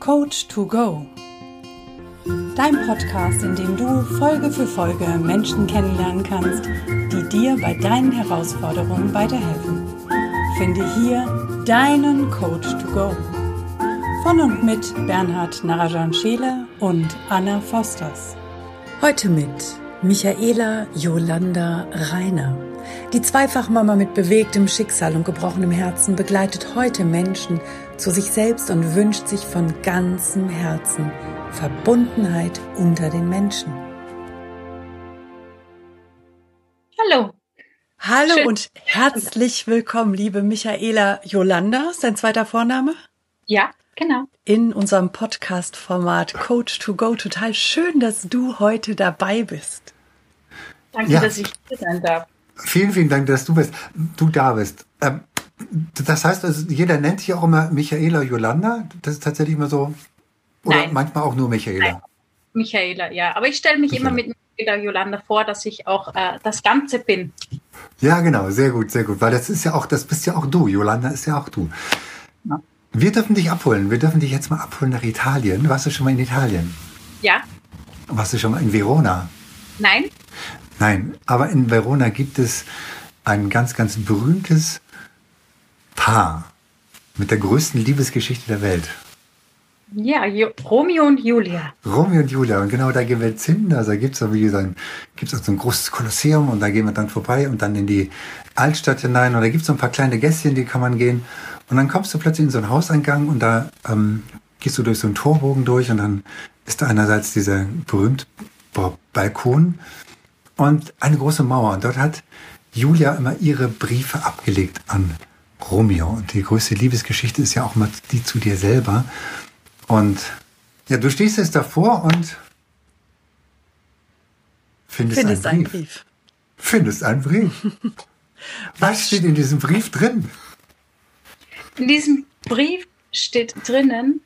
Coach to Go. Dein Podcast, in dem du Folge für Folge Menschen kennenlernen kannst, die dir bei deinen Herausforderungen weiterhelfen. Finde hier deinen Coach to Go. Von und mit Bernhard Narajan Scheele und Anna Fosters. Heute mit Michaela Jolanda Reiner. Die Zweifachmama mit bewegtem Schicksal und gebrochenem Herzen begleitet heute Menschen zu sich selbst und wünscht sich von ganzem Herzen Verbundenheit unter den Menschen. Hallo. Hallo Schön. und herzlich willkommen, liebe Michaela Jolanda, ist dein zweiter Vorname? Ja, genau. In unserem Podcast-Format Coach to Go. Total schön, dass du heute dabei bist. Danke, ja. dass ich hier sein darf. Vielen, vielen Dank, dass du bist, du da bist. Ähm, das heißt, also jeder nennt dich auch immer Michaela Yolanda. Das ist tatsächlich immer so. Oder Nein. manchmal auch nur Michaela. Nein. Michaela, ja. Aber ich stelle mich Michaela. immer mit Michaela Yolanda vor, dass ich auch äh, das Ganze bin. Ja, genau, sehr gut, sehr gut. Weil das ist ja auch, das bist ja auch du. Yolanda ist ja auch du. Ja. Wir dürfen dich abholen. Wir dürfen dich jetzt mal abholen nach Italien. Warst du schon mal in Italien? Ja. Warst du schon mal in Verona? Nein. Nein, aber in Verona gibt es ein ganz, ganz berühmtes Paar mit der größten Liebesgeschichte der Welt. Ja, jo Romeo und Julia. Romeo und Julia. Und genau da gehen wir jetzt hin. Also da gibt es wie gesagt, gibt's auch so ein großes Kolosseum und da gehen wir dann vorbei und dann in die Altstadt hinein. Und da gibt es so ein paar kleine Gässchen, die kann man gehen. Und dann kommst du plötzlich in so einen Hauseingang und da ähm, gehst du durch so einen Torbogen durch und dann ist da einerseits dieser berühmte Balkon und eine große Mauer. Und dort hat Julia immer ihre Briefe abgelegt an Romeo. Und die größte Liebesgeschichte ist ja auch mal die zu dir selber. Und ja, du stehst jetzt davor und findest, findest einen, Brief. einen Brief. Findest einen Brief. Was steht in diesem Brief drin? In diesem Brief steht drinnen,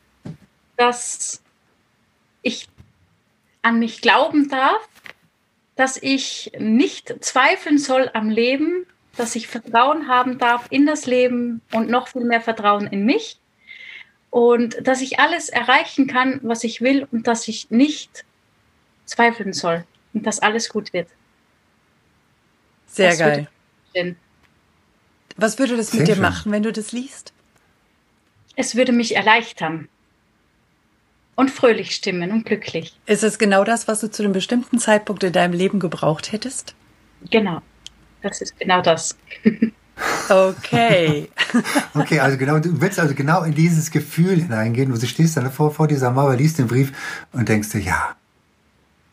dass ich an mich glauben darf, dass ich nicht zweifeln soll am Leben, dass ich Vertrauen haben darf in das Leben und noch viel mehr Vertrauen in mich und dass ich alles erreichen kann, was ich will und dass ich nicht zweifeln soll und dass alles gut wird. Sehr das geil. Was würde das Sehr mit dir schön. machen, wenn du das liest? Es würde mich erleichtern und fröhlich stimmen und glücklich. Ist es genau das, was du zu einem bestimmten Zeitpunkt in deinem Leben gebraucht hättest? Genau. Das ist genau das. Okay. okay, also genau, du willst also genau in dieses Gefühl hineingehen, wo du stehst dann vor, vor dieser Mauer, liest den Brief und denkst dir, ja,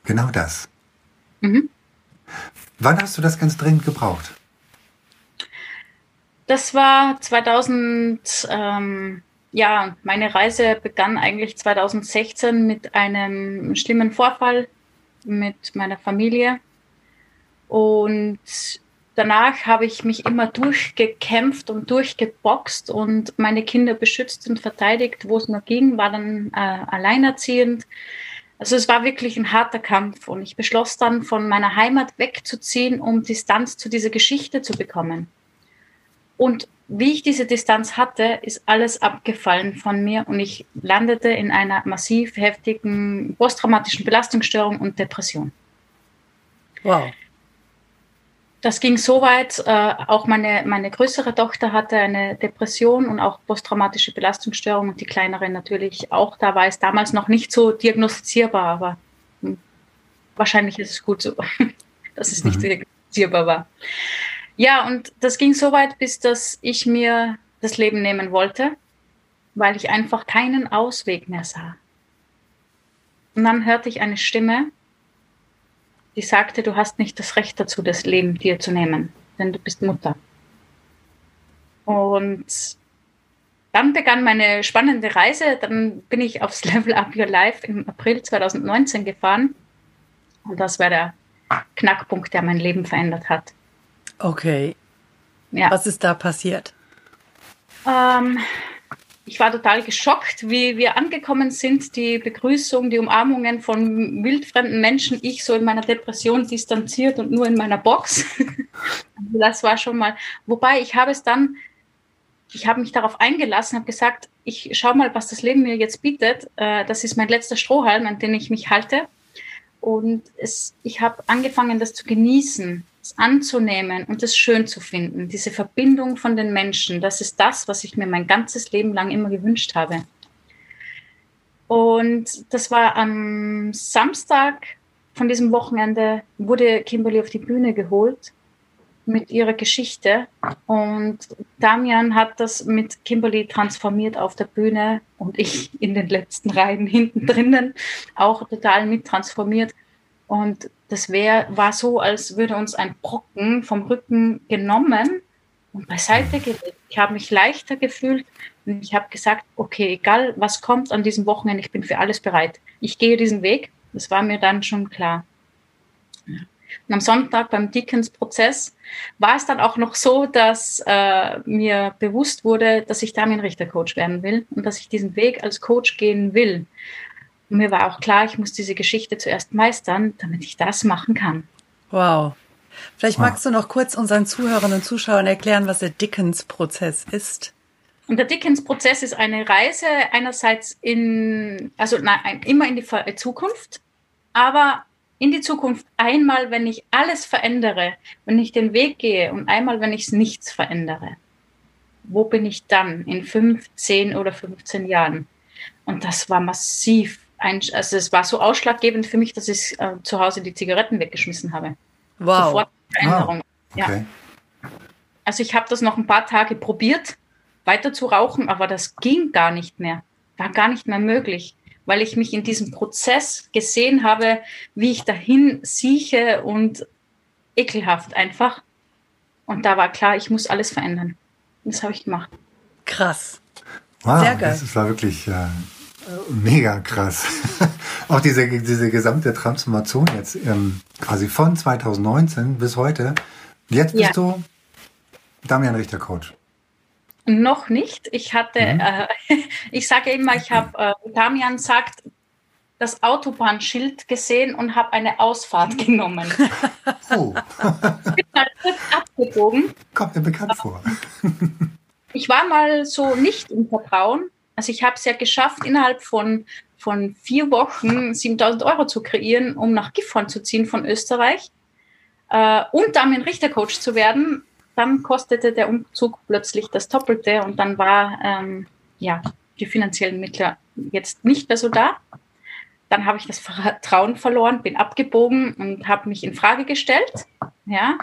genau das. Mhm. Wann hast du das ganz dringend gebraucht? Das war 2000, ähm, ja, meine Reise begann eigentlich 2016 mit einem schlimmen Vorfall mit meiner Familie. Und danach habe ich mich immer durchgekämpft und durchgeboxt und meine Kinder beschützt und verteidigt, wo es nur ging, war dann äh, alleinerziehend. Also es war wirklich ein harter Kampf und ich beschloss dann von meiner Heimat wegzuziehen, um Distanz zu dieser Geschichte zu bekommen. Und wie ich diese Distanz hatte, ist alles abgefallen von mir und ich landete in einer massiv heftigen posttraumatischen Belastungsstörung und Depression. Wow. Das ging so weit, äh, auch meine, meine größere Tochter hatte eine Depression und auch posttraumatische Belastungsstörung und die kleinere natürlich auch. Da war es damals noch nicht so diagnostizierbar, aber hm, wahrscheinlich ist es gut so, dass es nicht mhm. diagnostizierbar war. Ja, und das ging so weit, bis dass ich mir das Leben nehmen wollte, weil ich einfach keinen Ausweg mehr sah. Und dann hörte ich eine Stimme, die sagte, du hast nicht das Recht dazu, das Leben dir zu nehmen, denn du bist Mutter. Und dann begann meine spannende Reise. Dann bin ich aufs Level Up Your Life im April 2019 gefahren. Und das war der Knackpunkt, der mein Leben verändert hat. Okay. Ja. Was ist da passiert? Ähm, ich war total geschockt, wie wir angekommen sind. Die Begrüßung, die Umarmungen von wildfremden Menschen. Ich so in meiner Depression distanziert und nur in meiner Box. Also das war schon mal. Wobei ich habe es dann ich habe mich darauf eingelassen, habe gesagt, ich schau mal, was das Leben mir jetzt bietet. Äh, das ist mein letzter Strohhalm, an den ich mich halte. Und es, ich habe angefangen, das zu genießen, es anzunehmen und es schön zu finden. Diese Verbindung von den Menschen, das ist das, was ich mir mein ganzes Leben lang immer gewünscht habe. Und das war am Samstag von diesem Wochenende, wurde Kimberly auf die Bühne geholt mit ihrer Geschichte. Und Damian hat das mit Kimberly transformiert auf der Bühne und ich in den letzten Reihen hinten drinnen auch total mit transformiert. Und das wär, war so, als würde uns ein Brocken vom Rücken genommen und beiseite gelegt. Ich habe mich leichter gefühlt und ich habe gesagt, okay, egal was kommt an diesem Wochenende, ich bin für alles bereit. Ich gehe diesen Weg. Das war mir dann schon klar. Und am Sonntag beim Dickens-Prozess war es dann auch noch so, dass äh, mir bewusst wurde, dass ich Damien-Richter-Coach werden will und dass ich diesen Weg als Coach gehen will. Und mir war auch klar, ich muss diese Geschichte zuerst meistern, damit ich das machen kann. Wow. Vielleicht magst du noch kurz unseren Zuhörern und Zuschauern erklären, was der Dickens-Prozess ist. Und der Dickens-Prozess ist eine Reise einerseits in, also nein, immer in die Zukunft, aber in die Zukunft einmal, wenn ich alles verändere, wenn ich den Weg gehe und einmal, wenn ich nichts verändere. Wo bin ich dann in fünf, zehn oder 15 Jahren? Und das war massiv. Ein, also es war so ausschlaggebend für mich, dass ich äh, zu Hause die Zigaretten weggeschmissen habe. Wow. Sofort Veränderung. Wow. Okay. Ja. Also ich habe das noch ein paar Tage probiert, weiter zu rauchen, aber das ging gar nicht mehr. War gar nicht mehr möglich weil ich mich in diesem Prozess gesehen habe, wie ich dahin sieche und ekelhaft einfach. Und da war klar, ich muss alles verändern. Das habe ich gemacht. Krass. Wow, Sehr geil. das war wirklich äh, mega krass. Auch diese, diese gesamte Transformation jetzt ähm, quasi von 2019 bis heute. Jetzt bist ja. du Damian Richter Coach. Noch nicht. Ich hatte, mhm. äh, ich sage immer, ich habe, äh, Damian sagt, das Autobahnschild gesehen und habe eine Ausfahrt genommen. Oh. ich bin mal kurz abgebogen. Kommt mir bekannt vor. ich war mal so nicht im Vertrauen. Also ich habe es ja geschafft, innerhalb von, von vier Wochen 7000 Euro zu kreieren, um nach Gifhorn zu ziehen von Österreich äh, und damit Richtercoach zu werden dann kostete der Umzug plötzlich das Doppelte und dann war ähm, ja die finanziellen Mittel jetzt nicht mehr so da. Dann habe ich das Vertrauen verloren, bin abgebogen und habe mich in Frage gestellt. Ja.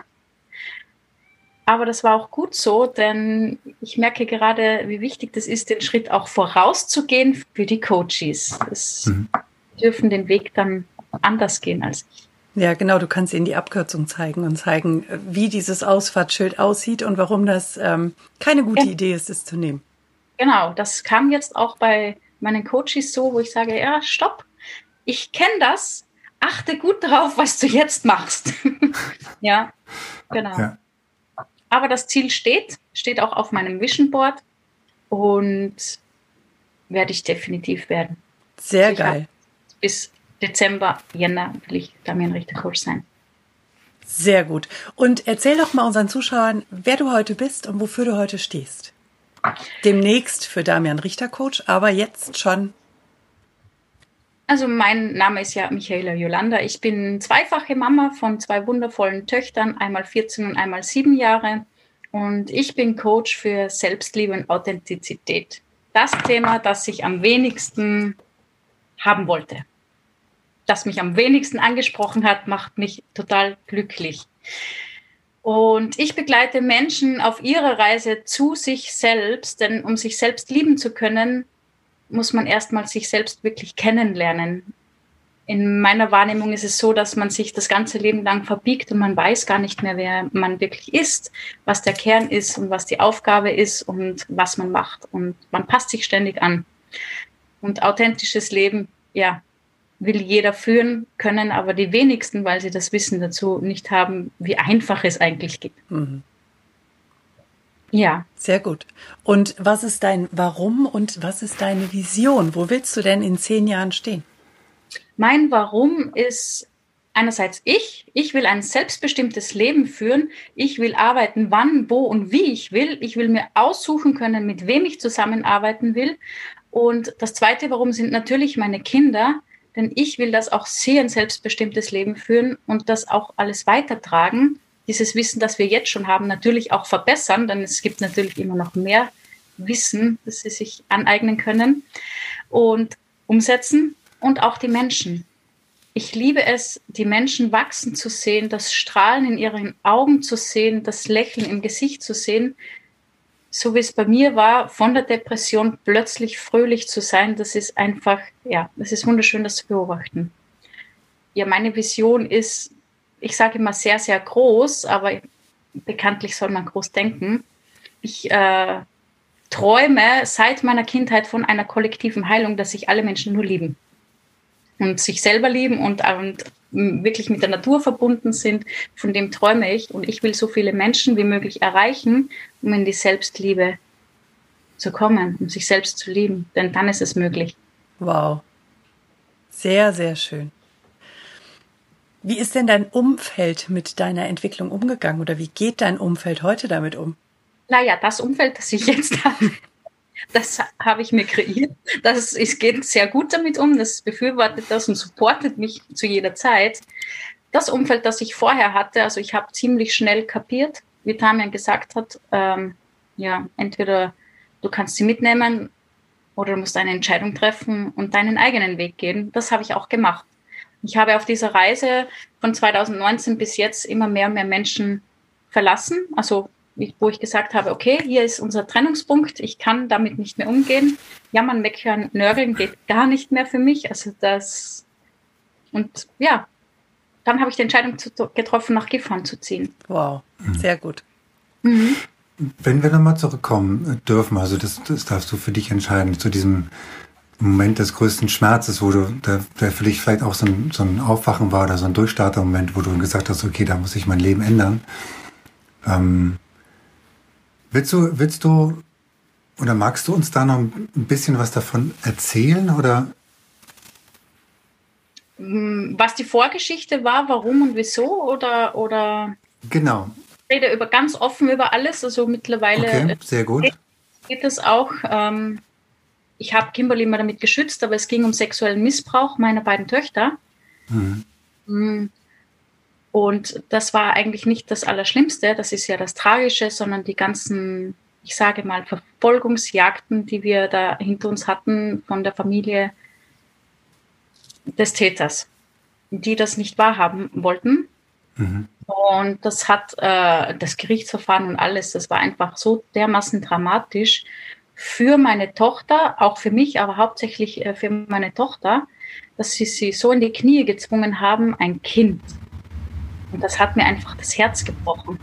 Aber das war auch gut so, denn ich merke gerade, wie wichtig das ist, den Schritt auch vorauszugehen für die Coaches. Das mhm. dürfen den Weg dann anders gehen als ich. Ja, genau, du kannst ihnen die Abkürzung zeigen und zeigen, wie dieses Ausfahrtsschild aussieht und warum das ähm, keine gute ja. Idee ist, es zu nehmen. Genau, das kam jetzt auch bei meinen Coaches so, wo ich sage, ja, stopp, ich kenne das, achte gut darauf, was du jetzt machst. ja, genau. Ja. Aber das Ziel steht, steht auch auf meinem Vision Board und werde ich definitiv werden. Sehr ich geil. Bis Dezember, Jänner will ich Damian Richter Coach sein. Sehr gut. Und erzähl doch mal unseren Zuschauern, wer du heute bist und wofür du heute stehst. Demnächst für Damian Richter Coach, aber jetzt schon. Also mein Name ist ja Michaela Yolanda. Ich bin zweifache Mama von zwei wundervollen Töchtern, einmal 14 und einmal 7 Jahre. Und ich bin Coach für Selbstliebe und Authentizität. Das Thema, das ich am wenigsten haben wollte das mich am wenigsten angesprochen hat, macht mich total glücklich. Und ich begleite Menschen auf ihrer Reise zu sich selbst, denn um sich selbst lieben zu können, muss man erstmal sich selbst wirklich kennenlernen. In meiner Wahrnehmung ist es so, dass man sich das ganze Leben lang verbiegt und man weiß gar nicht mehr, wer man wirklich ist, was der Kern ist und was die Aufgabe ist und was man macht. Und man passt sich ständig an. Und authentisches Leben, ja, will jeder führen können, aber die wenigsten, weil sie das Wissen dazu nicht haben, wie einfach es eigentlich geht. Mhm. Ja. Sehr gut. Und was ist dein Warum und was ist deine Vision? Wo willst du denn in zehn Jahren stehen? Mein Warum ist einerseits ich, ich will ein selbstbestimmtes Leben führen, ich will arbeiten, wann, wo und wie ich will, ich will mir aussuchen können, mit wem ich zusammenarbeiten will. Und das Zweite, warum sind natürlich meine Kinder, denn ich will das auch sie ein selbstbestimmtes Leben führen und das auch alles weitertragen. Dieses Wissen, das wir jetzt schon haben, natürlich auch verbessern, denn es gibt natürlich immer noch mehr Wissen, das sie sich aneignen können und umsetzen und auch die Menschen. Ich liebe es, die Menschen wachsen zu sehen, das Strahlen in ihren Augen zu sehen, das Lächeln im Gesicht zu sehen. So wie es bei mir war, von der Depression plötzlich fröhlich zu sein, das ist einfach, ja, das ist wunderschön, das zu beobachten. Ja, meine Vision ist, ich sage immer sehr, sehr groß, aber bekanntlich soll man groß denken. Ich äh, träume seit meiner Kindheit von einer kollektiven Heilung, dass sich alle Menschen nur lieben und sich selber lieben und, und wirklich mit der Natur verbunden sind. Von dem träume ich und ich will so viele Menschen wie möglich erreichen, um in die Selbstliebe zu kommen, um sich selbst zu lieben. Denn dann ist es möglich. Wow. Sehr, sehr schön. Wie ist denn dein Umfeld mit deiner Entwicklung umgegangen oder wie geht dein Umfeld heute damit um? Naja, das Umfeld, das ich jetzt habe, das habe ich mir kreiert. Das, es geht sehr gut damit um, das befürwortet das und supportet mich zu jeder Zeit. Das Umfeld, das ich vorher hatte, also ich habe ziemlich schnell kapiert, wie Tamian gesagt hat, ähm, ja, entweder du kannst sie mitnehmen oder du musst eine Entscheidung treffen und deinen eigenen Weg gehen. Das habe ich auch gemacht. Ich habe auf dieser Reise von 2019 bis jetzt immer mehr und mehr Menschen verlassen, also wo ich gesagt habe, okay, hier ist unser Trennungspunkt, ich kann damit nicht mehr umgehen. Jammern, meckern, nörgeln geht gar nicht mehr für mich. Also das und ja, dann habe ich die Entscheidung zu, getroffen, nach Gifhorn zu ziehen. Wow, sehr gut. Mhm. Wenn wir nochmal zurückkommen dürfen, also das, das darfst du für dich entscheiden, zu diesem Moment des größten Schmerzes, wo du, da, der für dich vielleicht auch so ein, so ein Aufwachen war oder so ein Durchstarter-Moment, wo du gesagt hast, okay, da muss ich mein Leben ändern. Ähm, Willst du, willst du oder magst du uns da noch ein bisschen was davon erzählen oder? Mm, was die Vorgeschichte war, warum und wieso oder oder? Genau. Ich rede über ganz offen über alles, also mittlerweile. Okay, sehr gut. Geht es auch. Ähm, ich habe Kimberly immer damit geschützt, aber es ging um sexuellen Missbrauch meiner beiden Töchter. Mhm. Mm, und das war eigentlich nicht das Allerschlimmste, das ist ja das Tragische, sondern die ganzen, ich sage mal, Verfolgungsjagden, die wir da hinter uns hatten von der Familie des Täters, die das nicht wahrhaben wollten. Mhm. Und das hat äh, das Gerichtsverfahren und alles, das war einfach so dermaßen dramatisch für meine Tochter, auch für mich, aber hauptsächlich äh, für meine Tochter, dass sie sie so in die Knie gezwungen haben, ein Kind und das hat mir einfach das Herz gebrochen.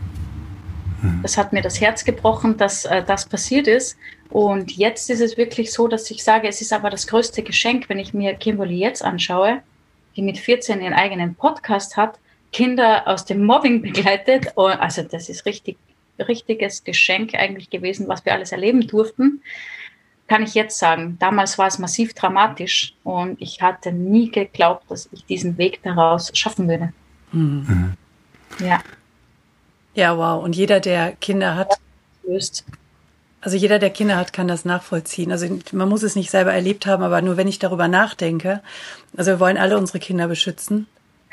Mhm. Das hat mir das Herz gebrochen, dass äh, das passiert ist. Und jetzt ist es wirklich so, dass ich sage, es ist aber das größte Geschenk, wenn ich mir Kimberly jetzt anschaue, die mit 14 ihren eigenen Podcast hat, Kinder aus dem Mobbing begleitet. Also das ist richtig, richtiges Geschenk eigentlich gewesen, was wir alles erleben durften. Kann ich jetzt sagen. Damals war es massiv dramatisch und ich hatte nie geglaubt, dass ich diesen Weg daraus schaffen würde. Mhm. Ja. Ja, wow. Und jeder, der Kinder hat, löst. Also jeder, der Kinder hat, kann das nachvollziehen. Also man muss es nicht selber erlebt haben, aber nur wenn ich darüber nachdenke. Also wir wollen alle unsere Kinder beschützen,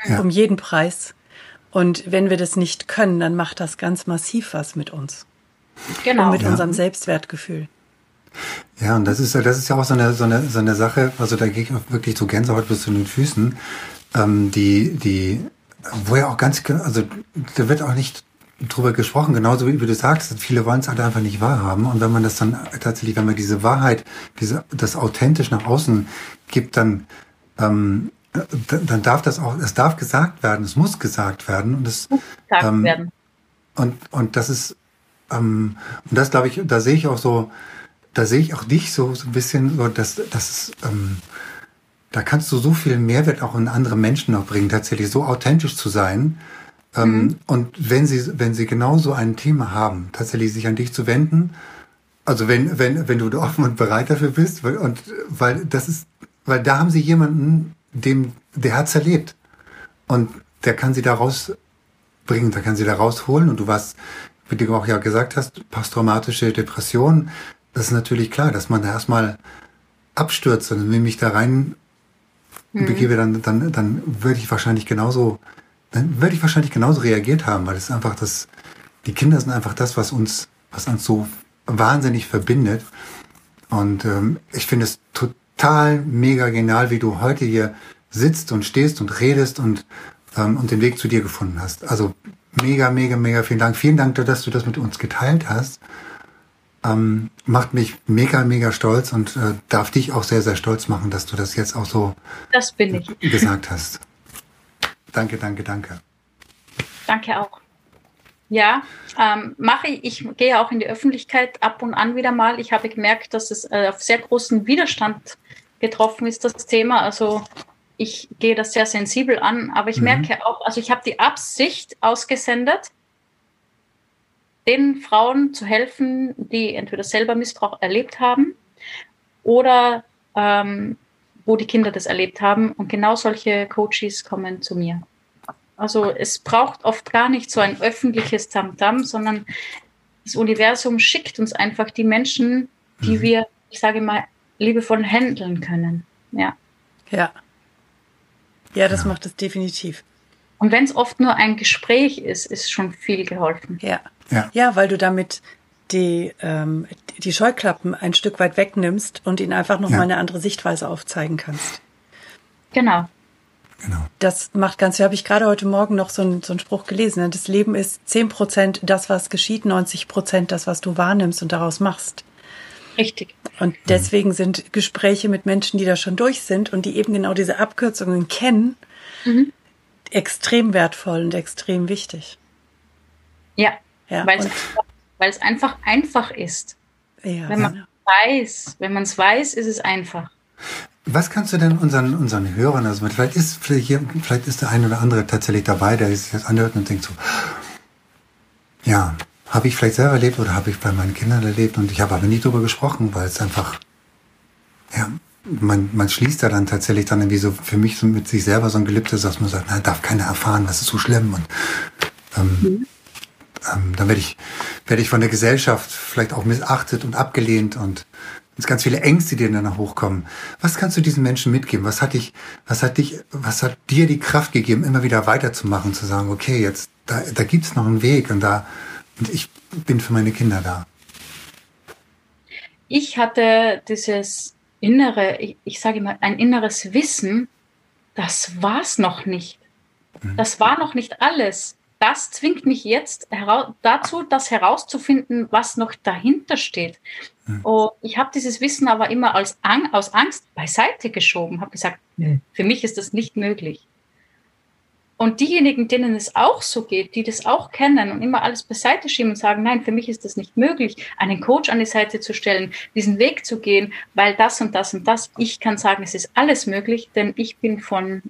ja. um jeden Preis. Und wenn wir das nicht können, dann macht das ganz massiv was mit uns. Genau. Und mit ja. unserem Selbstwertgefühl. Ja, und das ist ja, das ist ja auch so eine, so eine, so eine Sache, also da gehe ich auch wirklich zu Gänsehaut bis zu den Füßen, ähm, die, die wo ja auch ganz, also da wird auch nicht drüber gesprochen, genauso wie, wie du sagst, viele wollen es halt einfach nicht wahrhaben. Und wenn man das dann tatsächlich, wenn man diese Wahrheit, diese, das authentisch nach außen gibt, dann, ähm, dann darf das auch, es darf gesagt werden, es muss gesagt werden. Und es ähm, werden. Und, und das ist, ähm, und das glaube ich, da sehe ich auch so, da sehe ich auch dich so, so ein bisschen, so, dass, dass es, ähm, da kannst du so viel Mehrwert auch in andere Menschen noch bringen, tatsächlich so authentisch zu sein. Ähm, mhm. Und wenn sie, wenn sie genauso ein Thema haben, tatsächlich sich an dich zu wenden, also wenn, wenn, wenn du offen und bereit dafür bist, und, weil das ist, weil da haben sie jemanden, dem, der hat's erlebt. Und, der kann sie da rausbringen, der kann sie da rausholen. Und du warst, wie du auch ja gesagt hast, posttraumatische Depression. Das ist natürlich klar, dass man da erstmal abstürzt und wenn mich da rein mhm. begebe, dann, dann, dann würde ich wahrscheinlich genauso, dann würde ich wahrscheinlich genauso reagiert haben, weil es einfach das, die Kinder sind einfach das, was uns, was uns so wahnsinnig verbindet. Und ähm, ich finde es total mega genial, wie du heute hier sitzt und stehst und redest und, ähm, und den Weg zu dir gefunden hast. Also mega, mega, mega vielen Dank. Vielen Dank, dass du das mit uns geteilt hast. Ähm, macht mich mega, mega stolz und äh, darf dich auch sehr, sehr stolz machen, dass du das jetzt auch so das bin ich. gesagt hast. Danke, danke, danke. Danke auch. Ja, ähm, mache ich. Ich gehe auch in die Öffentlichkeit ab und an wieder mal. Ich habe gemerkt, dass es äh, auf sehr großen Widerstand getroffen ist, das Thema. Also ich gehe das sehr sensibel an, aber ich mhm. merke auch, also ich habe die Absicht ausgesendet, den Frauen zu helfen, die entweder selber Missbrauch erlebt haben oder ähm, wo die Kinder das erlebt haben. Und genau solche Coaches kommen zu mir. Also es braucht oft gar nicht so ein öffentliches Tamtam, sondern das Universum schickt uns einfach die Menschen, die mhm. wir, ich sage mal, liebevoll handeln können. Ja. Ja. Ja, das ja. macht es definitiv. Und wenn es oft nur ein Gespräch ist, ist schon viel geholfen. Ja. Ja, ja weil du damit die, ähm, die Scheuklappen ein Stück weit wegnimmst und ihnen einfach nochmal ja. eine andere Sichtweise aufzeigen kannst. Genau. Genau. Das macht ganz, habe ich gerade heute Morgen noch so, ein, so einen Spruch gelesen. Ne? Das Leben ist zehn Prozent das, was geschieht, 90 Prozent das, was du wahrnimmst und daraus machst. Richtig. Und deswegen sind Gespräche mit Menschen, die da schon durch sind und die eben genau diese Abkürzungen kennen, mhm. extrem wertvoll und extrem wichtig. Ja, ja weil es einfach einfach ist. Ja, wenn man weiß, wenn man es weiß, ist es einfach. Was kannst du denn unseren, unseren Hörern, also vielleicht ist, vielleicht, hier, vielleicht ist der eine oder andere tatsächlich dabei, der sich das anhört und denkt so, ja, habe ich vielleicht selber erlebt oder habe ich bei meinen Kindern erlebt und ich habe aber nie drüber gesprochen, weil es einfach, ja, man, man schließt da dann tatsächlich dann irgendwie so für mich so mit sich selber so ein Gelübde, dass man sagt, na, darf keiner erfahren, das ist so schlimm und ähm, ähm, dann werde ich, werde ich von der Gesellschaft vielleicht auch missachtet und abgelehnt und es ganz viele Ängste, die dann hochkommen. Was kannst du diesen Menschen mitgeben? Was hat dich, was hat dich, was hat dir die Kraft gegeben, immer wieder weiterzumachen, zu sagen, okay, jetzt, da, da gibt's noch einen Weg und da, und ich bin für meine Kinder da. Ich hatte dieses innere, ich, ich sage immer, ein inneres Wissen, das war's noch nicht. Mhm. Das war noch nicht alles. Das zwingt mich jetzt dazu, das herauszufinden, was noch dahinter steht. Mhm. Und ich habe dieses Wissen aber immer als Ang aus Angst beiseite geschoben, habe gesagt, für mich ist das nicht möglich. Und diejenigen, denen es auch so geht, die das auch kennen und immer alles beiseite schieben und sagen, nein, für mich ist das nicht möglich, einen Coach an die Seite zu stellen, diesen Weg zu gehen, weil das und das und das, ich kann sagen, es ist alles möglich, denn ich bin von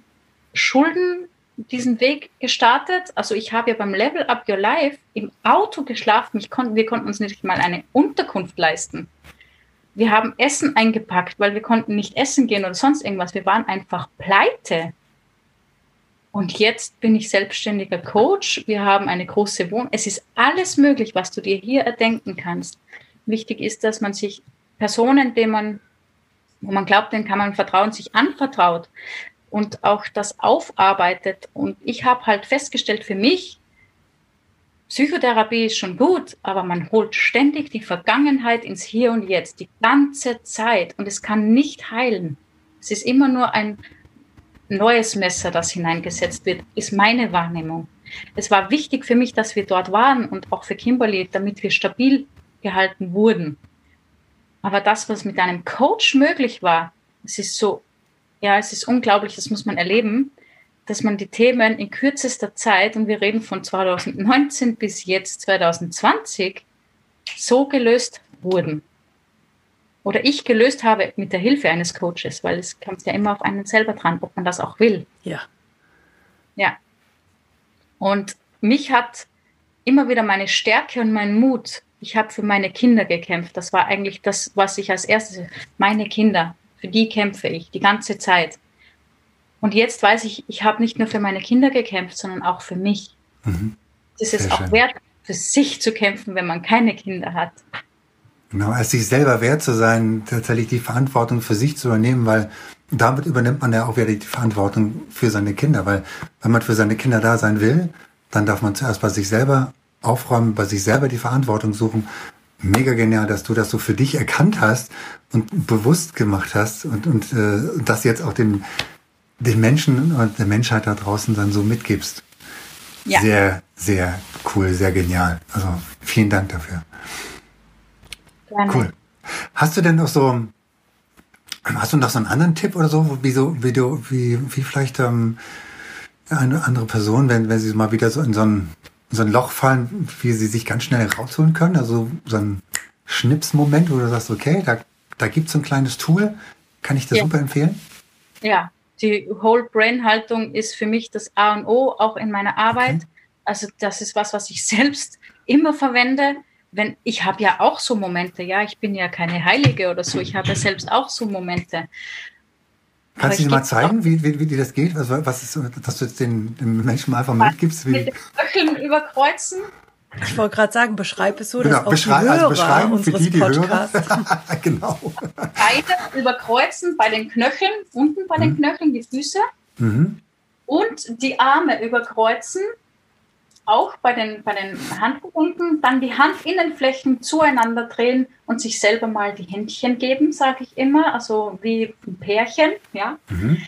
Schulden diesen Weg gestartet. Also ich habe ja beim Level Up Your Life im Auto geschlafen. Kon wir konnten uns nicht mal eine Unterkunft leisten. Wir haben Essen eingepackt, weil wir konnten nicht essen gehen oder sonst irgendwas. Wir waren einfach pleite. Und jetzt bin ich selbstständiger Coach. Wir haben eine große Wohnung. Es ist alles möglich, was du dir hier erdenken kannst. Wichtig ist, dass man sich Personen, denen man, wo man glaubt, denen kann man vertrauen, sich anvertraut und auch das aufarbeitet. Und ich habe halt festgestellt für mich, Psychotherapie ist schon gut, aber man holt ständig die Vergangenheit ins Hier und Jetzt, die ganze Zeit. Und es kann nicht heilen. Es ist immer nur ein neues Messer, das hineingesetzt wird, ist meine Wahrnehmung. Es war wichtig für mich, dass wir dort waren und auch für Kimberly, damit wir stabil gehalten wurden. Aber das, was mit einem Coach möglich war, es ist so ja, es ist unglaublich, das muss man erleben, dass man die Themen in kürzester Zeit, und wir reden von 2019 bis jetzt 2020, so gelöst wurden. Oder ich gelöst habe mit der Hilfe eines Coaches, weil es kommt ja immer auf einen selber dran, ob man das auch will. Ja. Ja. Und mich hat immer wieder meine Stärke und mein Mut, ich habe für meine Kinder gekämpft. Das war eigentlich das, was ich als erstes, meine Kinder, für die kämpfe ich die ganze Zeit. Und jetzt weiß ich, ich habe nicht nur für meine Kinder gekämpft, sondern auch für mich. Mhm. Es ist auch wert, für sich zu kämpfen, wenn man keine Kinder hat. Genau, als sich selber wert zu sein, tatsächlich die Verantwortung für sich zu übernehmen, weil damit übernimmt man ja auch wieder die Verantwortung für seine Kinder, weil wenn man für seine Kinder da sein will, dann darf man zuerst bei sich selber aufräumen, bei sich selber die Verantwortung suchen. Mega genial, dass du das so für dich erkannt hast und bewusst gemacht hast und, und äh, das jetzt auch den, den Menschen und der Menschheit da draußen dann so mitgibst. Ja. Sehr, sehr cool, sehr genial. Also vielen Dank dafür. Gerne. Cool. Hast du denn noch so, hast du noch so einen anderen Tipp oder so, wie so, wie du, wie, wie vielleicht ähm, eine andere Person, wenn, wenn sie mal wieder so in so ein, in so ein Loch fallen, wie sie sich ganz schnell rausholen können? Also so ein Schnipsmoment, wo du sagst, okay, da, da gibt es so ein kleines Tool, kann ich dir ja. super empfehlen? Ja, die Whole Brain Haltung ist für mich das A und O, auch in meiner Arbeit. Okay. Also das ist was, was ich selbst immer verwende wenn ich habe ja auch so Momente, ja, ich bin ja keine Heilige oder so, ich habe ja selbst auch so Momente. Kannst du dir mal zeigen, wie, wie, wie das geht? Also, was ist, dass du jetzt den, den Menschen einfach mitgibst? Wie? Mit den Knöcheln überkreuzen. Ich wollte gerade sagen, beschreib es so, dass genau, auch beschrei die also Hörer also beschreiben für die, die Podcasts. Hörer. genau. Beide überkreuzen bei den Knöcheln, unten bei den mhm. Knöcheln die Füße mhm. und die Arme überkreuzen auch bei den, bei den Handgelenken, dann die Handinnenflächen zueinander drehen und sich selber mal die Händchen geben, sage ich immer, also wie ein Pärchen, ja. Mhm.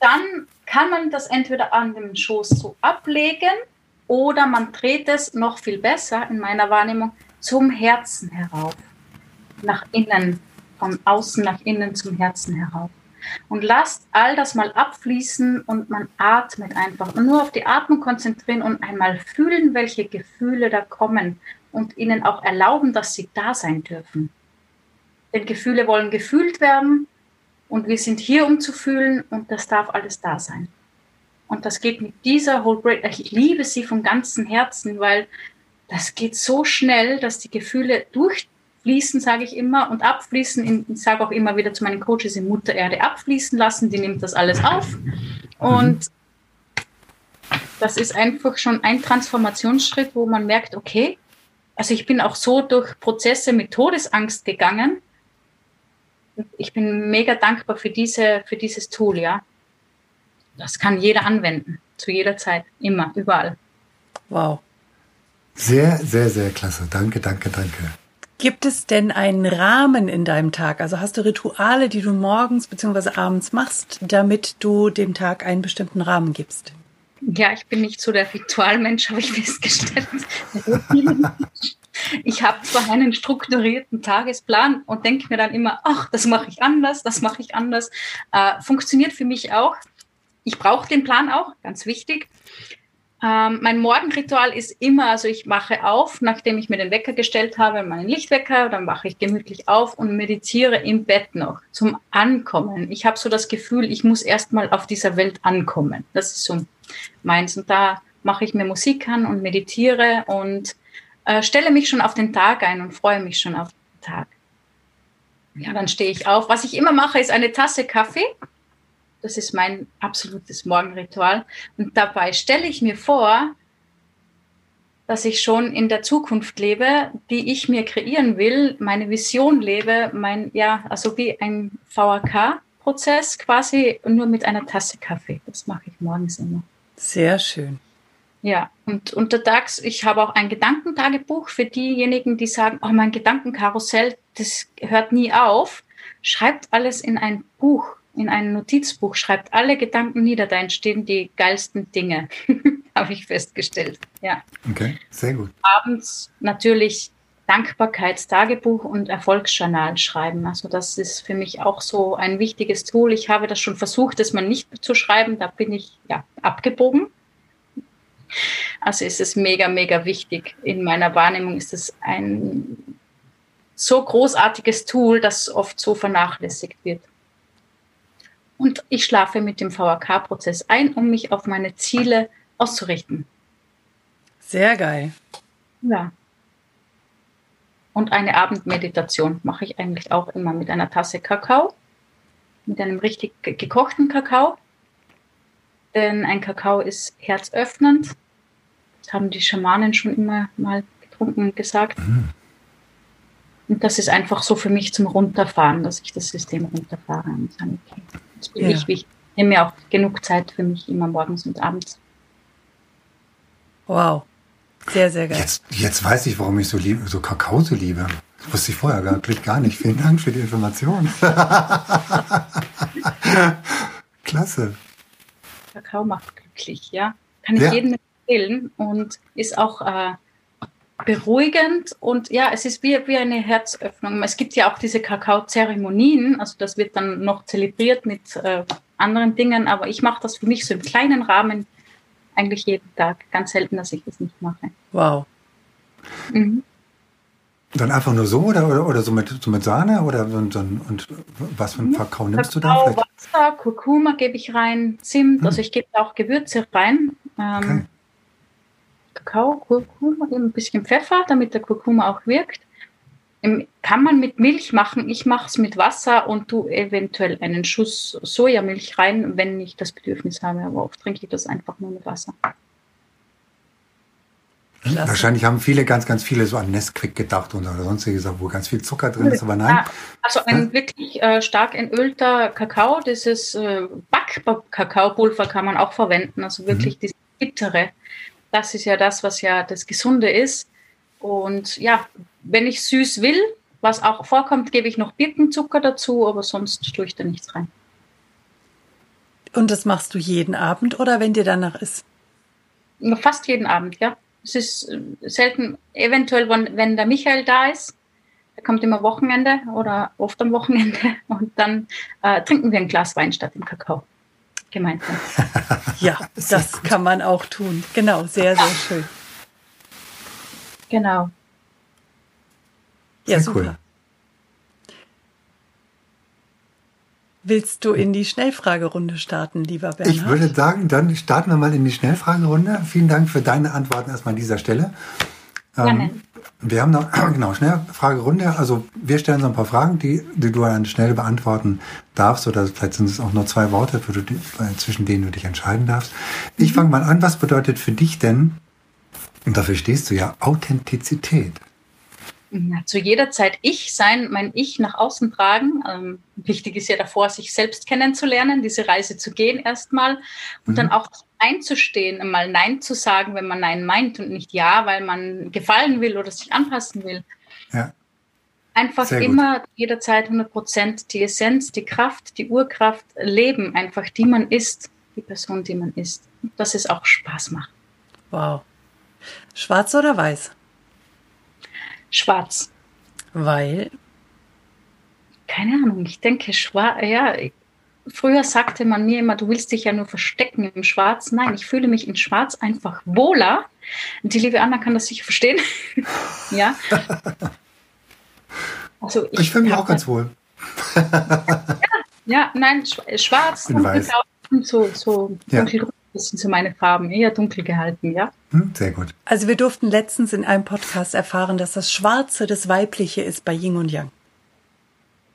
Dann kann man das entweder an dem Schoß so ablegen oder man dreht es noch viel besser in meiner Wahrnehmung zum Herzen herauf, nach innen, von außen nach innen zum Herzen herauf. Und lasst all das mal abfließen und man atmet einfach. Und nur auf die Atmung konzentrieren und einmal fühlen, welche Gefühle da kommen und ihnen auch erlauben, dass sie da sein dürfen. Denn Gefühle wollen gefühlt werden und wir sind hier, um zu fühlen und das darf alles da sein. Und das geht mit dieser Whole Brain. Ich liebe sie vom ganzen Herzen, weil das geht so schnell, dass die Gefühle durch fließen, sage ich immer, und abfließen. In, ich sage auch immer wieder zu meinen Coaches in Mutter Erde abfließen lassen, die nimmt das alles auf. Und das ist einfach schon ein Transformationsschritt, wo man merkt, okay, also ich bin auch so durch Prozesse mit Todesangst gegangen. Ich bin mega dankbar für, diese, für dieses Tool, ja. Das kann jeder anwenden, zu jeder Zeit, immer, überall. Wow. Sehr, sehr, sehr klasse. Danke, danke, danke. Gibt es denn einen Rahmen in deinem Tag? Also hast du Rituale, die du morgens bzw. abends machst, damit du dem Tag einen bestimmten Rahmen gibst? Ja, ich bin nicht so der Ritualmensch, habe ich festgestellt. Ich habe zwar einen strukturierten Tagesplan und denke mir dann immer, ach, das mache ich anders, das mache ich anders. Äh, funktioniert für mich auch. Ich brauche den Plan auch, ganz wichtig. Ähm, mein Morgenritual ist immer, also ich mache auf, nachdem ich mir den Wecker gestellt habe, meinen Lichtwecker, dann wache ich gemütlich auf und meditiere im Bett noch zum Ankommen. Ich habe so das Gefühl, ich muss erstmal auf dieser Welt ankommen. Das ist so meins. Und da mache ich mir Musik an und meditiere und äh, stelle mich schon auf den Tag ein und freue mich schon auf den Tag. Ja, dann stehe ich auf. Was ich immer mache, ist eine Tasse Kaffee das ist mein absolutes Morgenritual. Und dabei stelle ich mir vor, dass ich schon in der Zukunft lebe, die ich mir kreieren will, meine Vision lebe, mein, ja, also wie ein VAK-Prozess quasi, nur mit einer Tasse Kaffee. Das mache ich morgens immer. Sehr schön. Ja, und untertags, ich habe auch ein Gedankentagebuch für diejenigen, die sagen, oh, mein Gedankenkarussell, das hört nie auf. Schreibt alles in ein Buch in ein Notizbuch, schreibt alle Gedanken nieder, da entstehen die geilsten Dinge, habe ich festgestellt. Ja. Okay, sehr gut. Abends natürlich Dankbarkeitstagebuch und Erfolgsjournal schreiben. Also das ist für mich auch so ein wichtiges Tool. Ich habe das schon versucht, das mal nicht zu schreiben, da bin ich ja abgebogen. Also ist es mega, mega wichtig. In meiner Wahrnehmung ist es ein so großartiges Tool, das oft so vernachlässigt wird und ich schlafe mit dem VHK-Prozess ein, um mich auf meine Ziele auszurichten. Sehr geil. Ja. Und eine Abendmeditation mache ich eigentlich auch immer mit einer Tasse Kakao, mit einem richtig gekochten Kakao. denn ein Kakao ist herzöffnend. Das haben die Schamanen schon immer mal getrunken und gesagt. Mhm. Und das ist einfach so für mich zum Runterfahren, dass ich das System runterfahre und sage, okay, das bin ja. ich wichtig. Ich nehme mir auch genug Zeit für mich immer morgens und abends. Wow. Sehr, sehr geil. Jetzt, jetzt weiß ich, warum ich so, liebe, so Kakao so liebe. Das wusste ich vorher gar, gar nicht. Vielen Dank für die Information. Klasse. Kakao macht glücklich, ja. Kann ich ja. jedem empfehlen und ist auch äh, beruhigend und ja, es ist wie, wie eine Herzöffnung. Es gibt ja auch diese Kakao-Zeremonien, also das wird dann noch zelebriert mit äh, anderen Dingen, aber ich mache das für mich so im kleinen Rahmen eigentlich jeden Tag. Ganz selten, dass ich das nicht mache. Wow. Mhm. Dann einfach nur so oder, oder, oder so, mit, so mit Sahne oder und, und, und was für ein Kakao nimmst Kakao, du da? Vielleicht? Wasser, Kurkuma gebe ich rein, Zimt, hm. also ich gebe auch Gewürze rein. Ähm, okay. Kakao, Kurkuma, ein bisschen Pfeffer, damit der Kurkuma auch wirkt. Kann man mit Milch machen. Ich mache es mit Wasser und tu eventuell einen Schuss Sojamilch rein, wenn ich das Bedürfnis habe. Aber oft trinke ich das einfach nur mit Wasser. Klasse. Wahrscheinlich haben viele ganz, ganz viele so an Nesquik gedacht und oder sonstige Sachen, wo ganz viel Zucker drin ist, aber nein. Ja, also ein ja? wirklich äh, stark entölter Kakao, dieses äh, Back-Kakaopulver kann man auch verwenden, also wirklich mhm. dieses bittere. Das ist ja das, was ja das Gesunde ist. Und ja, wenn ich süß will, was auch vorkommt, gebe ich noch Birkenzucker dazu, aber sonst tue ich da nichts rein. Und das machst du jeden Abend oder wenn dir danach ist? Fast jeden Abend, ja. Es ist äh, selten, eventuell, wenn, wenn der Michael da ist, er kommt immer Wochenende oder oft am Wochenende und dann äh, trinken wir ein Glas Wein statt dem Kakao. Gemeinsam. ja, das kann man auch tun. Genau, sehr, sehr schön. Genau. Ja, Sehr super. Cool. Willst du in die Schnellfragerunde starten, lieber Bernhard? Ich würde sagen, dann starten wir mal in die Schnellfragerunde. Vielen Dank für deine Antworten erstmal an dieser Stelle. Ähm, wir haben noch, genau, Schnellfragerunde. Also wir stellen so ein paar Fragen, die, die du dann schnell beantworten darfst. Oder vielleicht sind es auch nur zwei Worte, du, zwischen denen du dich entscheiden darfst. Ich fange mal an. Was bedeutet für dich denn, und dafür stehst du ja, Authentizität? ja, zu jeder Zeit ich sein, mein Ich nach außen tragen. Ähm, wichtig ist ja davor, sich selbst kennenzulernen, diese Reise zu gehen erstmal und mhm. dann auch einzustehen, mal Nein zu sagen, wenn man Nein meint und nicht Ja, weil man gefallen will oder sich anpassen will. Ja. Einfach immer jederzeit 100 Prozent die Essenz, die Kraft, die Urkraft leben, einfach die man ist, die Person, die man ist. Dass es auch Spaß macht. Wow. Schwarz oder weiß? Schwarz. Weil? Keine Ahnung, ich denke schwarz, ja, früher sagte man mir immer, du willst dich ja nur verstecken im Schwarz. Nein, ich fühle mich in Schwarz einfach wohler. Und die liebe Anna kann das sicher verstehen. ja. Also ich, ich fühle mich auch ganz wohl. ja, ja, nein, schwarz, und weiß. so, so ja. Das sind so meine Farben, eher dunkel gehalten, ja. Hm, sehr gut. Also wir durften letztens in einem Podcast erfahren, dass das Schwarze das Weibliche ist bei Yin und Yang.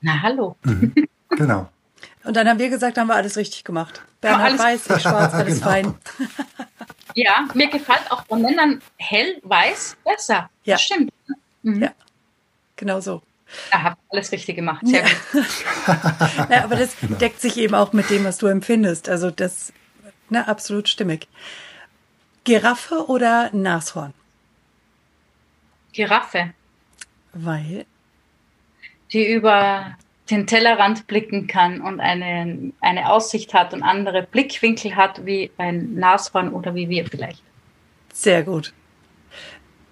Na, hallo. Mhm, genau. Und dann haben wir gesagt, haben wir alles richtig gemacht. Bernhard weiß, ich schwarz, alles genau. fein. ja, mir gefällt auch von Männern hell-weiß besser. Ja. Das stimmt. Mhm. Ja, genau so. Ja, habt alles richtig gemacht. Sehr ja. gut. ja, aber das genau. deckt sich eben auch mit dem, was du empfindest. Also das na, absolut stimmig. Giraffe oder Nashorn? Giraffe. Weil? Die über den Tellerrand blicken kann und eine, eine Aussicht hat und andere Blickwinkel hat wie ein Nashorn oder wie wir vielleicht. Sehr gut.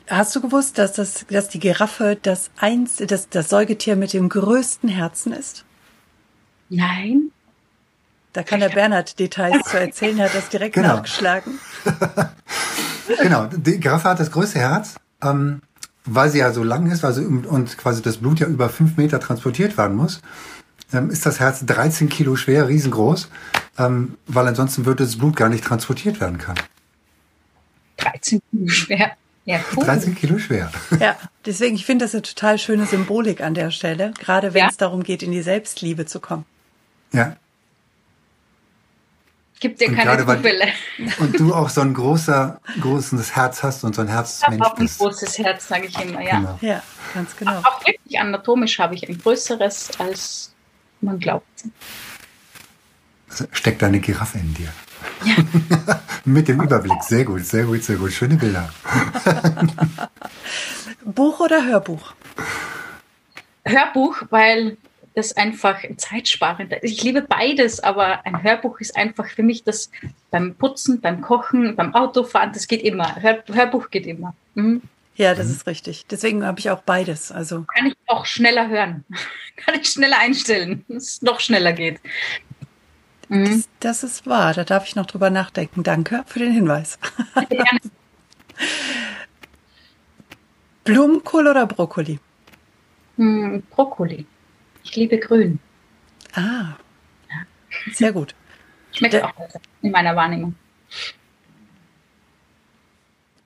Hast du gewusst, dass, das, dass die Giraffe das, eins, das, das Säugetier mit dem größten Herzen ist? Nein. Da kann der Bernhard Details zu erzählen, er hat das direkt genau. nachgeschlagen. genau, die Giraffe hat das größte Herz, ähm, weil sie ja so lang ist also, und quasi das Blut ja über fünf Meter transportiert werden muss. Ähm, ist das Herz 13 Kilo schwer, riesengroß, ähm, weil ansonsten würde das Blut gar nicht transportiert werden können. 13 Kilo schwer. Ja, cool. 13 Kilo schwer. Ja, deswegen, ich finde das eine total schöne Symbolik an der Stelle, gerade wenn ja. es darum geht, in die Selbstliebe zu kommen. Ja, Gibt dir Und keine gerade weil- Zufälle. Und du auch so ein großer, großes Herz hast und so ein Ich habe Herzmensch auch ein bist. großes Herz, sage ich immer, ja. Genau. Ja, ganz genau. Auch wirklich anatomisch habe ich ein größeres, als man glaubt. Also Steckt eine Giraffe in dir. Mit dem Überblick. Sehr gut, sehr gut, sehr gut. Schöne Bilder. Buch oder Hörbuch? Hörbuch, weil das einfach zeitsparend. Ich liebe beides, aber ein Hörbuch ist einfach für mich das beim Putzen, beim Kochen, beim Autofahren, das geht immer. Hör, Hörbuch geht immer. Mhm. Ja, das ist richtig. Deswegen habe ich auch beides. Also Kann ich auch schneller hören. Kann ich schneller einstellen, dass es noch schneller geht. Mhm. das, das ist wahr. Da darf ich noch drüber nachdenken. Danke für den Hinweis. Gerne. Blumenkohl oder Brokkoli? Hm, Brokkoli. Ich liebe Grün. Ah, sehr gut. Schmeckt Der- auch besser in meiner Wahrnehmung.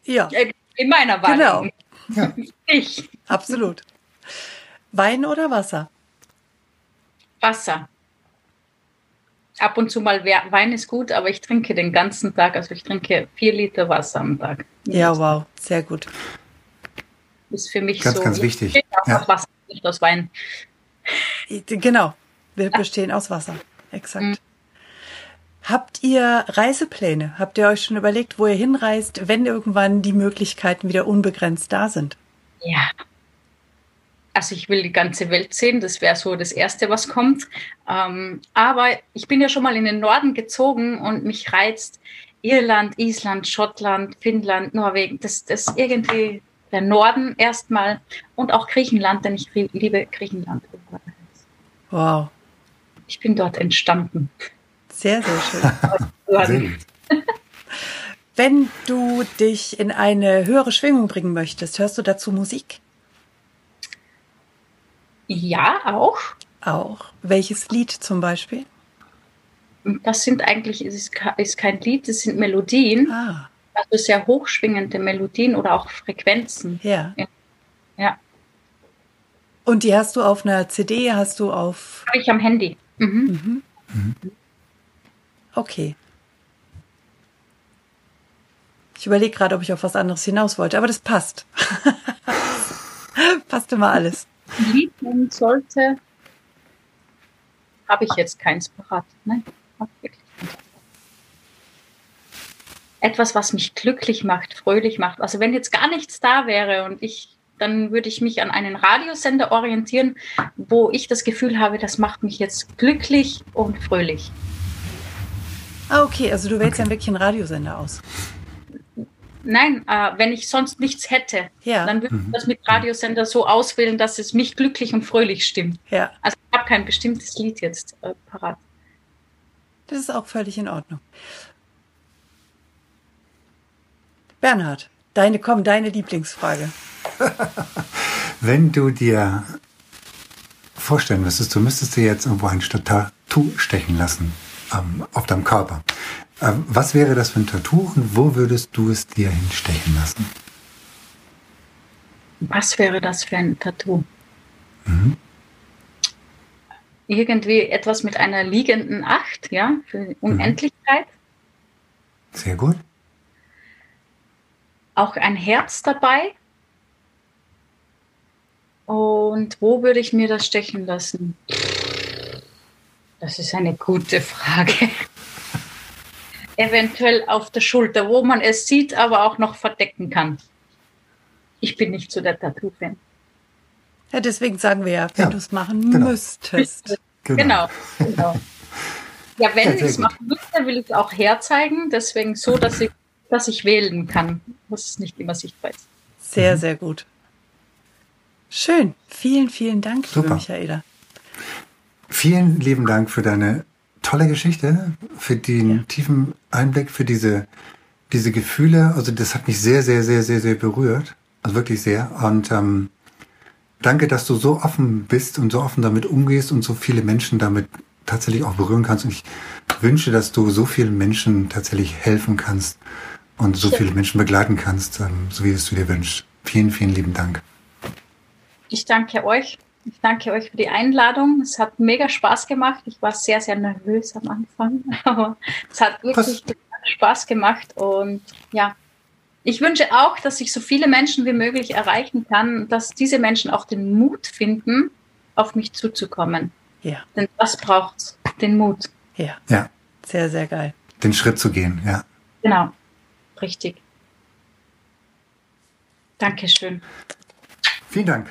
Ja, In meiner Genau. Wahrnehmung. Ja. Ich. absolut. Wein oder Wasser? Wasser. Ab und zu mal Wein ist gut, aber ich trinke den ganzen Tag. Also ich trinke vier Liter Wasser am Tag. Ja, wow, sehr gut. Ist für mich Ganz, so. ganz wichtig. Ich trinke auch Ja. Wasser, nicht aus Wein. Genau, wir bestehen aus Wasser. Exakt. Mhm. Habt ihr Reisepläne? Habt ihr euch schon überlegt, wo ihr hinreist, wenn irgendwann die Möglichkeiten wieder unbegrenzt da sind? Ja. Also ich will die ganze Welt sehen, das wäre so das Erste, was kommt. Ähm, aber ich bin ja schon mal in den Norden gezogen und mich reizt Irland, Island, Schottland, Finnland, Norwegen. Das, das irgendwie der Norden erstmal und auch Griechenland, denn ich liebe Griechenland. Wow, Ich bin dort entstanden. sehr, sehr schön. Wenn du dich in eine höhere Schwingung bringen möchtest, hörst du dazu Musik? Ja, auch. Auch. Welches Lied zum Beispiel? Das sind eigentlich, es ist kein Lied, das sind Melodien, Ah, also sehr hochschwingende Melodien oder auch Frequenzen. ja. Ja, Und die hast du auf einer CD, hast du auf. habe ich am Handy. Mhm. Okay. Ich überlege gerade, ob ich auf was anderes hinaus wollte, aber das passt. passt immer alles. Lied nennen sollte, habe ich jetzt keins parat. Nein, wirklich keins. Etwas, was mich glücklich macht, fröhlich macht. Also wenn jetzt gar nichts da wäre und ich, dann würde ich mich an einen Radiosender orientieren, wo ich das Gefühl habe, das macht mich jetzt glücklich und fröhlich. Ah, okay, also du wählst dann wirklich einen Radiosender aus. Nein, äh, wenn ich sonst nichts hätte, Ja. dann würde ich das mit Radiosender so auswählen, dass es mich glücklich und fröhlich stimmt. Ja, Also ich habe kein bestimmtes Lied jetzt äh, parat. das ist auch völlig in Ordnung. Bernhard, deine, komm, deine Lieblingsfrage. Wenn du dir vorstellen müsstest, du müsstest dir jetzt irgendwo ein Tattoo stechen lassen ähm, auf deinem Körper. Ähm, was wäre das für ein Tattoo und wo würdest du es dir hinstechen lassen? Was wäre das für ein Tattoo? Irgendwie etwas mit einer liegenden Acht, ja, für Unendlichkeit. Sehr gut. Auch ein Herz dabei. Und wo würde ich mir das stechen lassen? Das ist eine gute Frage. Eventuell auf der Schulter, wo man es sieht, aber auch noch verdecken kann. Ich bin nicht so der Tattoo-Fan. Ja, deswegen sagen wir ja, wenn Ja, du es machen genau. müsstest. Genau, genau. Ja, wenn Ja, ich es machen müsste, will ich es auch herzeigen. Deswegen so, dass ich, dass ich wählen kann, was es nicht immer sichtbar ist. Sehr, sehr gut. Schön. Vielen, vielen Dank, liebe Super. Michaela. Vielen lieben Dank für deine tolle Geschichte, für den tiefen Einblick, für diese, diese Gefühle. Also das hat mich sehr, sehr, sehr, sehr, sehr berührt. Also wirklich sehr. Und ähm, danke, dass du so offen bist und so offen damit umgehst und so viele Menschen damit tatsächlich auch berühren kannst. Und ich wünsche, dass du so vielen Menschen tatsächlich helfen kannst und so viele Menschen begleiten kannst, ähm, so wie es du dir wünschst. Vielen, vielen lieben Dank. Ich danke euch Ich danke euch für die Einladung. Es hat mega Spaß gemacht. Ich war sehr, sehr nervös am Anfang, aber es hat wirklich Was? Spaß gemacht. Und ja, ich wünsche auch, dass ich so viele Menschen wie möglich erreichen kann, dass diese Menschen auch den Mut finden, auf mich zuzukommen. Ja. Denn das braucht den Mut. Ja. Ja. Sehr, sehr geil. Den Schritt zu gehen, ja. Genau. Richtig. Dankeschön. Vielen Dank.